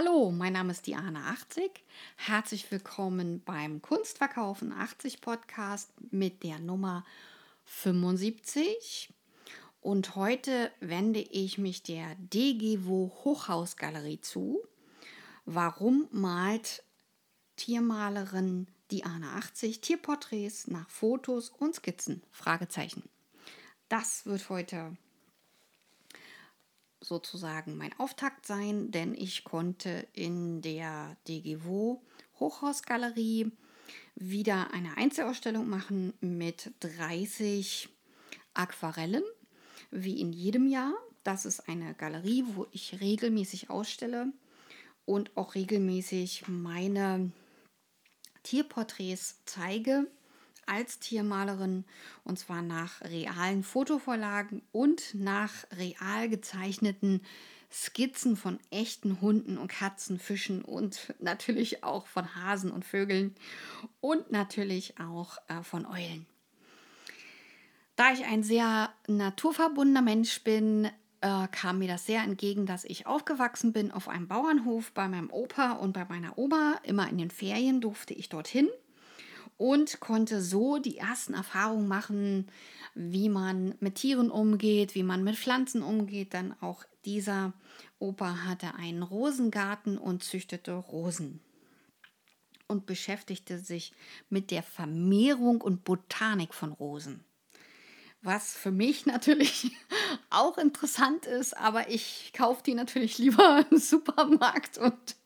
Hallo, mein Name ist Diana 80. Herzlich willkommen beim Kunstverkaufen 80 Podcast mit der Nummer 75. Und heute wende ich mich der DGWO Hochhausgalerie zu. Warum malt Tiermalerin Diana 80 Tierporträts nach Fotos und Skizzen? Fragezeichen. Das wird heute sozusagen mein Auftakt sein, denn ich konnte in der DGWO Hochhausgalerie wieder eine Einzelausstellung machen mit 30 Aquarellen, wie in jedem Jahr. Das ist eine Galerie, wo ich regelmäßig ausstelle und auch regelmäßig meine Tierporträts zeige als Tiermalerin und zwar nach realen Fotovorlagen und nach real gezeichneten Skizzen von echten Hunden und Katzen, Fischen und natürlich auch von Hasen und Vögeln und natürlich auch äh, von Eulen. Da ich ein sehr naturverbundener Mensch bin, äh, kam mir das sehr entgegen, dass ich aufgewachsen bin auf einem Bauernhof bei meinem Opa und bei meiner Oma. Immer in den Ferien durfte ich dorthin und konnte so die ersten Erfahrungen machen, wie man mit Tieren umgeht, wie man mit Pflanzen umgeht. Dann auch dieser Opa hatte einen Rosengarten und züchtete Rosen und beschäftigte sich mit der Vermehrung und Botanik von Rosen was für mich natürlich auch interessant ist, aber ich kaufe die natürlich lieber im Supermarkt und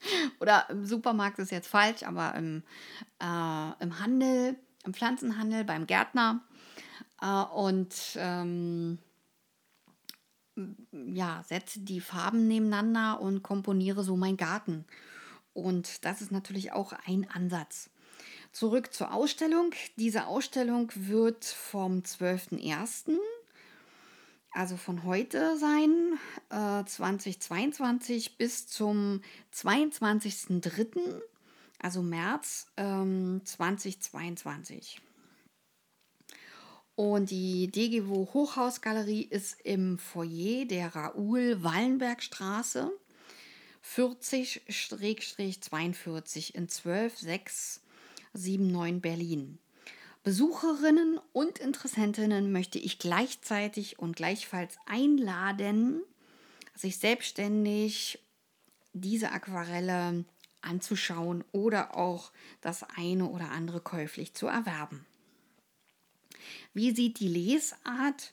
oder im Supermarkt ist jetzt falsch, aber im, äh, im Handel, im Pflanzenhandel, beim Gärtner äh, und ähm, ja, setze die Farben nebeneinander und komponiere so meinen Garten. Und das ist natürlich auch ein Ansatz. Zurück zur Ausstellung. Diese Ausstellung wird vom 12.01., also von heute sein, äh, 2022 bis zum 22.03., also März ähm, 2022. Und die DGWO Hochhausgalerie ist im Foyer der Raoul-Wallenberg-Straße 40-42 in 126 79 Berlin. Besucherinnen und Interessentinnen möchte ich gleichzeitig und gleichfalls einladen, sich selbstständig diese Aquarelle anzuschauen oder auch das eine oder andere käuflich zu erwerben. Wie sieht die Lesart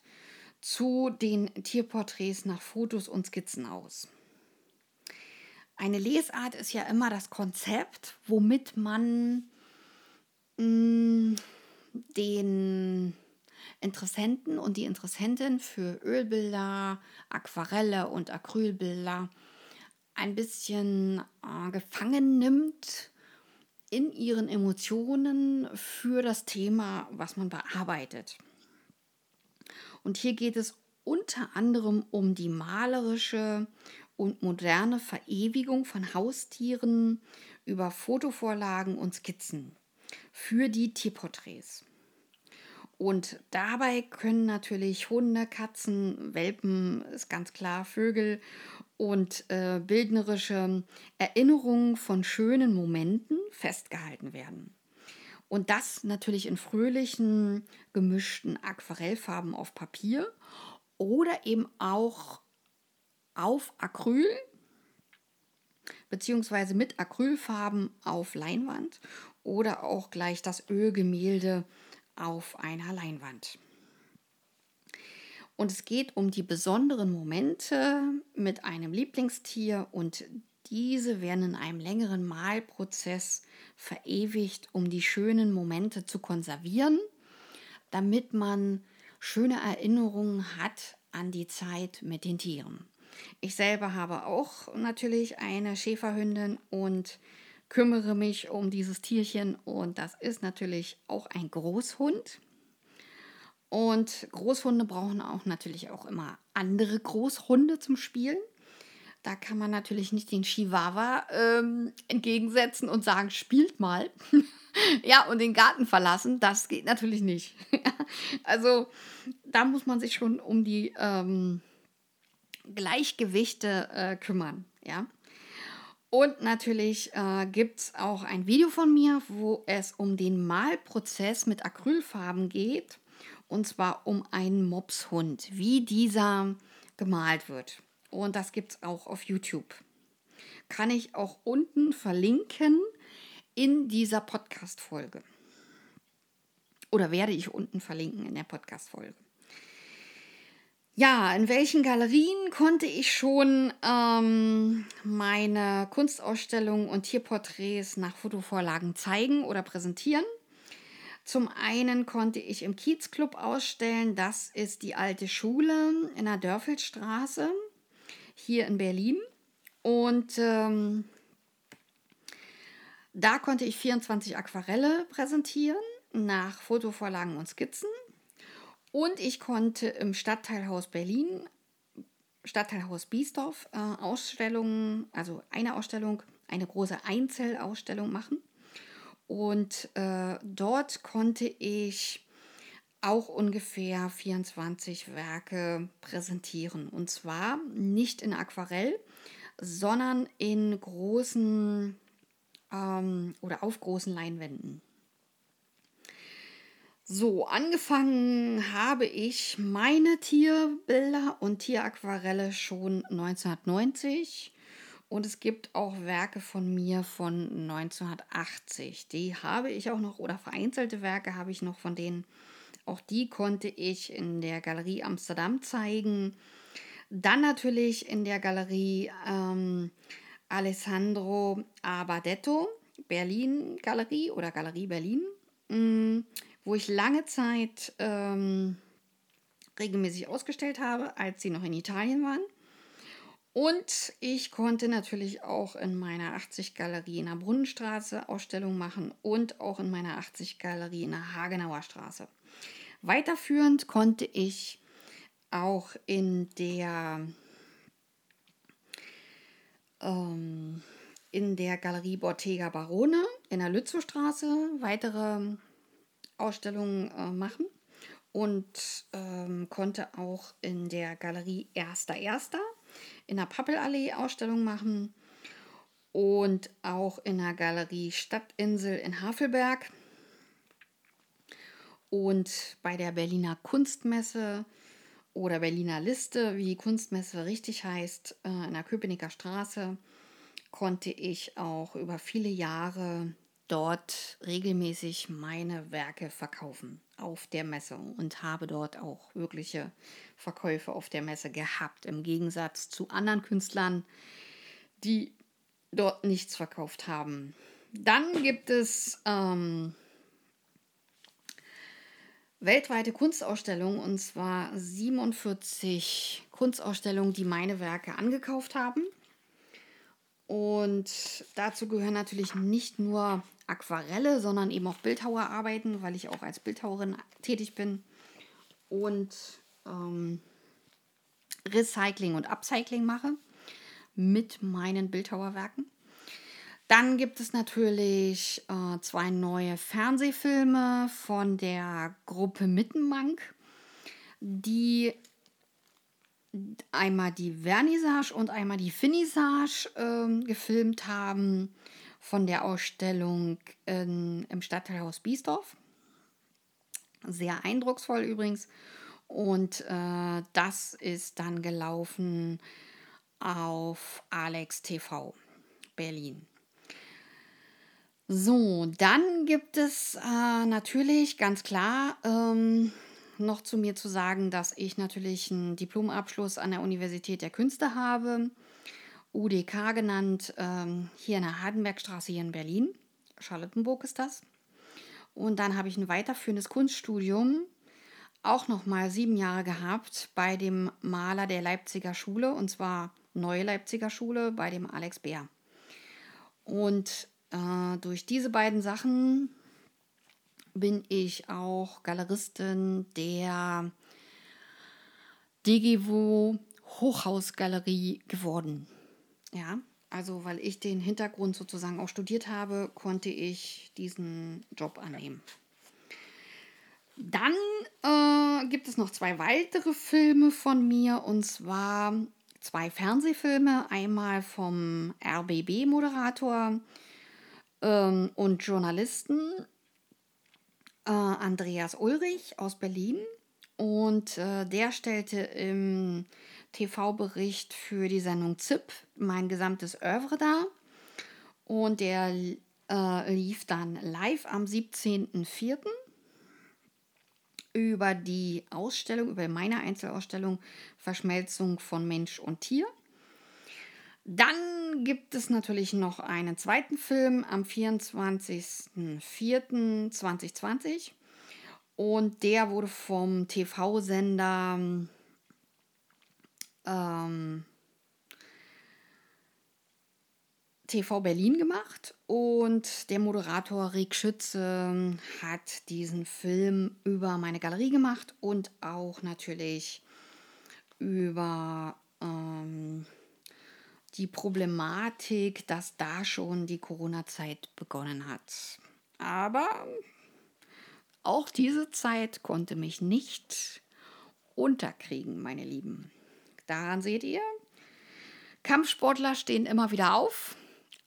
zu den Tierporträts nach Fotos und Skizzen aus? Eine Lesart ist ja immer das Konzept, womit man den Interessenten und die Interessentin für Ölbilder, Aquarelle und Acrylbilder ein bisschen äh, gefangen nimmt in ihren Emotionen für das Thema, was man bearbeitet. Und hier geht es unter anderem um die malerische und moderne Verewigung von Haustieren über Fotovorlagen und Skizzen für die Tierporträts. Und dabei können natürlich Hunde, Katzen, Welpen, ist ganz klar, Vögel und äh, bildnerische Erinnerungen von schönen Momenten festgehalten werden. Und das natürlich in fröhlichen, gemischten Aquarellfarben auf Papier oder eben auch auf Acryl beziehungsweise mit Acrylfarben auf Leinwand oder auch gleich das Ölgemälde auf einer Leinwand. Und es geht um die besonderen Momente mit einem Lieblingstier und diese werden in einem längeren Malprozess verewigt, um die schönen Momente zu konservieren, damit man schöne Erinnerungen hat an die Zeit mit den Tieren. Ich selber habe auch natürlich eine Schäferhündin und kümmere mich um dieses Tierchen und das ist natürlich auch ein Großhund. Und Großhunde brauchen auch natürlich auch immer andere Großhunde zum Spielen. Da kann man natürlich nicht den Chihuahua ähm, entgegensetzen und sagen, spielt mal. ja, und den Garten verlassen, das geht natürlich nicht. also da muss man sich schon um die ähm, Gleichgewichte äh, kümmern. Ja. Und natürlich äh, gibt es auch ein Video von mir, wo es um den Malprozess mit Acrylfarben geht. Und zwar um einen Mopshund, wie dieser gemalt wird. Und das gibt es auch auf YouTube. Kann ich auch unten verlinken in dieser Podcast-Folge. Oder werde ich unten verlinken in der Podcast-Folge. Ja, in welchen Galerien konnte ich schon ähm, meine Kunstausstellungen und Tierporträts nach Fotovorlagen zeigen oder präsentieren? Zum einen konnte ich im Kiezclub ausstellen, das ist die alte Schule in der Dörfelstraße hier in Berlin. Und ähm, da konnte ich 24 Aquarelle präsentieren nach Fotovorlagen und Skizzen. Und ich konnte im Stadtteilhaus Berlin, Stadtteilhaus Biesdorf, äh, Ausstellungen, also eine Ausstellung, eine große Einzelausstellung machen. Und äh, dort konnte ich auch ungefähr 24 Werke präsentieren. Und zwar nicht in Aquarell, sondern in großen ähm, oder auf großen Leinwänden. So, angefangen habe ich meine Tierbilder und Tieraquarelle schon 1990 und es gibt auch Werke von mir von 1980. Die habe ich auch noch oder vereinzelte Werke habe ich noch von denen. Auch die konnte ich in der Galerie Amsterdam zeigen. Dann natürlich in der Galerie ähm, Alessandro Abadetto, Berlin Galerie oder Galerie Berlin. Wo ich lange Zeit ähm, regelmäßig ausgestellt habe, als sie noch in Italien waren. Und ich konnte natürlich auch in meiner 80-Galerie in der Brunnenstraße Ausstellungen machen und auch in meiner 80-Galerie in der Hagenauer Straße. Weiterführend konnte ich auch in der, ähm, in der Galerie Bottega Barone in der Lützowstraße weitere Ausstellungen äh, machen und ähm, konnte auch in der Galerie Erster Erster in der Pappelallee Ausstellung machen und auch in der Galerie Stadtinsel in Havelberg und bei der Berliner Kunstmesse oder Berliner Liste, wie die Kunstmesse richtig heißt, äh, in der Köpenicker Straße, konnte ich auch über viele Jahre dort regelmäßig meine Werke verkaufen auf der Messe und habe dort auch wirkliche Verkäufe auf der Messe gehabt, im Gegensatz zu anderen Künstlern, die dort nichts verkauft haben. Dann gibt es ähm, weltweite Kunstausstellungen und zwar 47 Kunstausstellungen, die meine Werke angekauft haben. Und dazu gehören natürlich nicht nur Aquarelle, sondern eben auch Bildhauerarbeiten, weil ich auch als Bildhauerin tätig bin. Und ähm, Recycling und Upcycling mache mit meinen Bildhauerwerken. Dann gibt es natürlich äh, zwei neue Fernsehfilme von der Gruppe Mittenmank, die einmal die Vernissage und einmal die Finissage äh, gefilmt haben von der Ausstellung in, im Stadtteilhaus Biesdorf. Sehr eindrucksvoll übrigens. Und äh, das ist dann gelaufen auf Alex TV Berlin. So, dann gibt es äh, natürlich ganz klar ähm, noch zu mir zu sagen, dass ich natürlich einen Diplomabschluss an der Universität der Künste habe UDK genannt, ähm, hier in der Hardenbergstraße hier in Berlin. Charlottenburg ist das. Und dann habe ich ein weiterführendes Kunststudium, auch nochmal sieben Jahre gehabt, bei dem Maler der Leipziger Schule, und zwar Neue Leipziger Schule, bei dem Alex Bär. Und äh, durch diese beiden Sachen bin ich auch Galeristin der Degevo Hochhausgalerie geworden. Ja, also weil ich den Hintergrund sozusagen auch studiert habe, konnte ich diesen Job annehmen. Dann äh, gibt es noch zwei weitere Filme von mir und zwar zwei Fernsehfilme, einmal vom RBB-Moderator ähm, und Journalisten äh, Andreas Ulrich aus Berlin. Und äh, der stellte im TV-Bericht für die Sendung ZIP mein gesamtes Oeuvre dar. Und der äh, lief dann live am 17.04. über die Ausstellung, über meine Einzelausstellung Verschmelzung von Mensch und Tier. Dann gibt es natürlich noch einen zweiten Film am 24.04.2020 und der wurde vom TV-Sender ähm, TV Berlin gemacht und der Moderator Rick Schütze hat diesen Film über meine Galerie gemacht und auch natürlich über ähm, die Problematik, dass da schon die Corona-Zeit begonnen hat. Aber auch diese Zeit konnte mich nicht unterkriegen, meine Lieben. Daran seht ihr, Kampfsportler stehen immer wieder auf,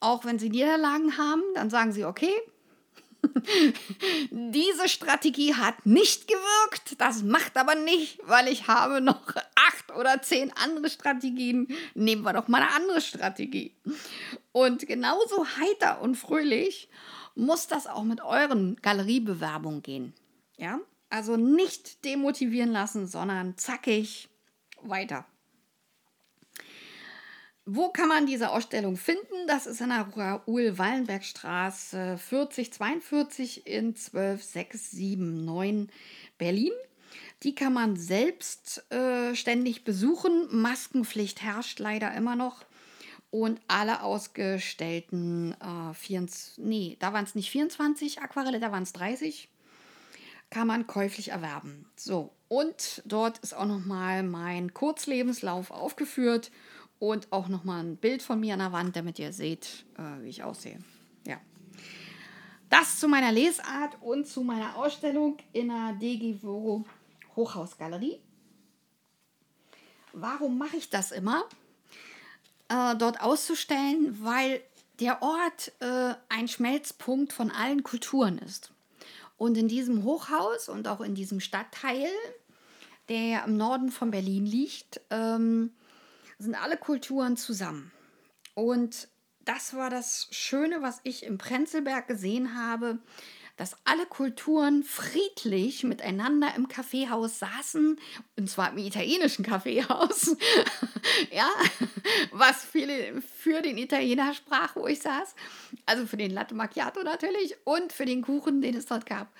auch wenn sie Niederlagen haben, dann sagen sie, okay, diese Strategie hat nicht gewirkt, das macht aber nicht, weil ich habe noch acht oder zehn andere Strategien. Nehmen wir doch mal eine andere Strategie. Und genauso heiter und fröhlich muss das auch mit euren Galeriebewerbungen gehen. Ja? Also nicht demotivieren lassen, sondern zackig weiter. Wo kann man diese Ausstellung finden? Das ist in der Raoul-Wallenberg-Straße 4042 in 12679 Berlin. Die kann man selbst äh, ständig besuchen. Maskenpflicht herrscht leider immer noch. Und alle ausgestellten, äh, 24, nee, da waren es nicht 24 Aquarelle, da waren es 30, kann man käuflich erwerben. So, und dort ist auch nochmal mein Kurzlebenslauf aufgeführt und auch nochmal ein Bild von mir an der Wand, damit ihr seht, äh, wie ich aussehe. Ja. Das zu meiner Lesart und zu meiner Ausstellung in der DGVO Hochhausgalerie. Warum mache ich das immer? Äh, dort auszustellen, weil der Ort äh, ein Schmelzpunkt von allen Kulturen ist. Und in diesem Hochhaus und auch in diesem Stadtteil, der im Norden von Berlin liegt, ähm, sind alle Kulturen zusammen. Und das war das Schöne, was ich im Prenzlberg gesehen habe, dass alle Kulturen friedlich miteinander im Kaffeehaus saßen, und zwar im italienischen Kaffeehaus, ja, was viele für den Italiener sprach, wo ich saß, also für den Latte Macchiato natürlich und für den Kuchen, den es dort gab.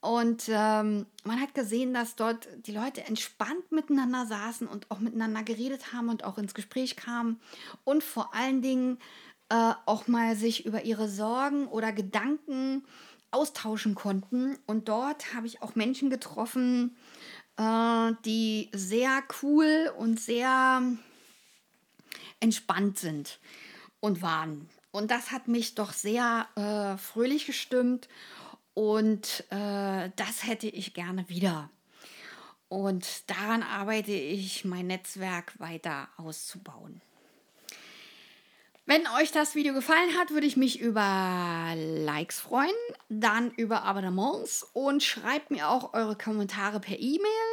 Und ähm, man hat gesehen, dass dort die Leute entspannt miteinander saßen und auch miteinander geredet haben und auch ins Gespräch kamen und vor allen Dingen äh, auch mal sich über ihre Sorgen oder Gedanken austauschen konnten. Und dort habe ich auch Menschen getroffen, äh, die sehr cool und sehr entspannt sind und waren. Und das hat mich doch sehr äh, fröhlich gestimmt und äh, das hätte ich gerne wieder. Und daran arbeite ich, mein Netzwerk weiter auszubauen. Wenn euch das Video gefallen hat, würde ich mich über Likes freuen, dann über Abonnements und schreibt mir auch eure Kommentare per E-Mail.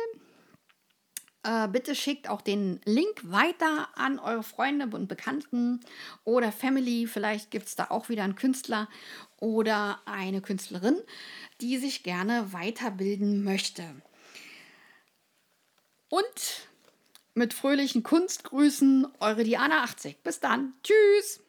Äh, bitte schickt auch den Link weiter an eure Freunde und Bekannten oder Family. Vielleicht gibt es da auch wieder einen Künstler oder eine Künstlerin, die sich gerne weiterbilden möchte. Und mit fröhlichen Kunstgrüßen, eure Diana 80. Bis dann. Tschüss.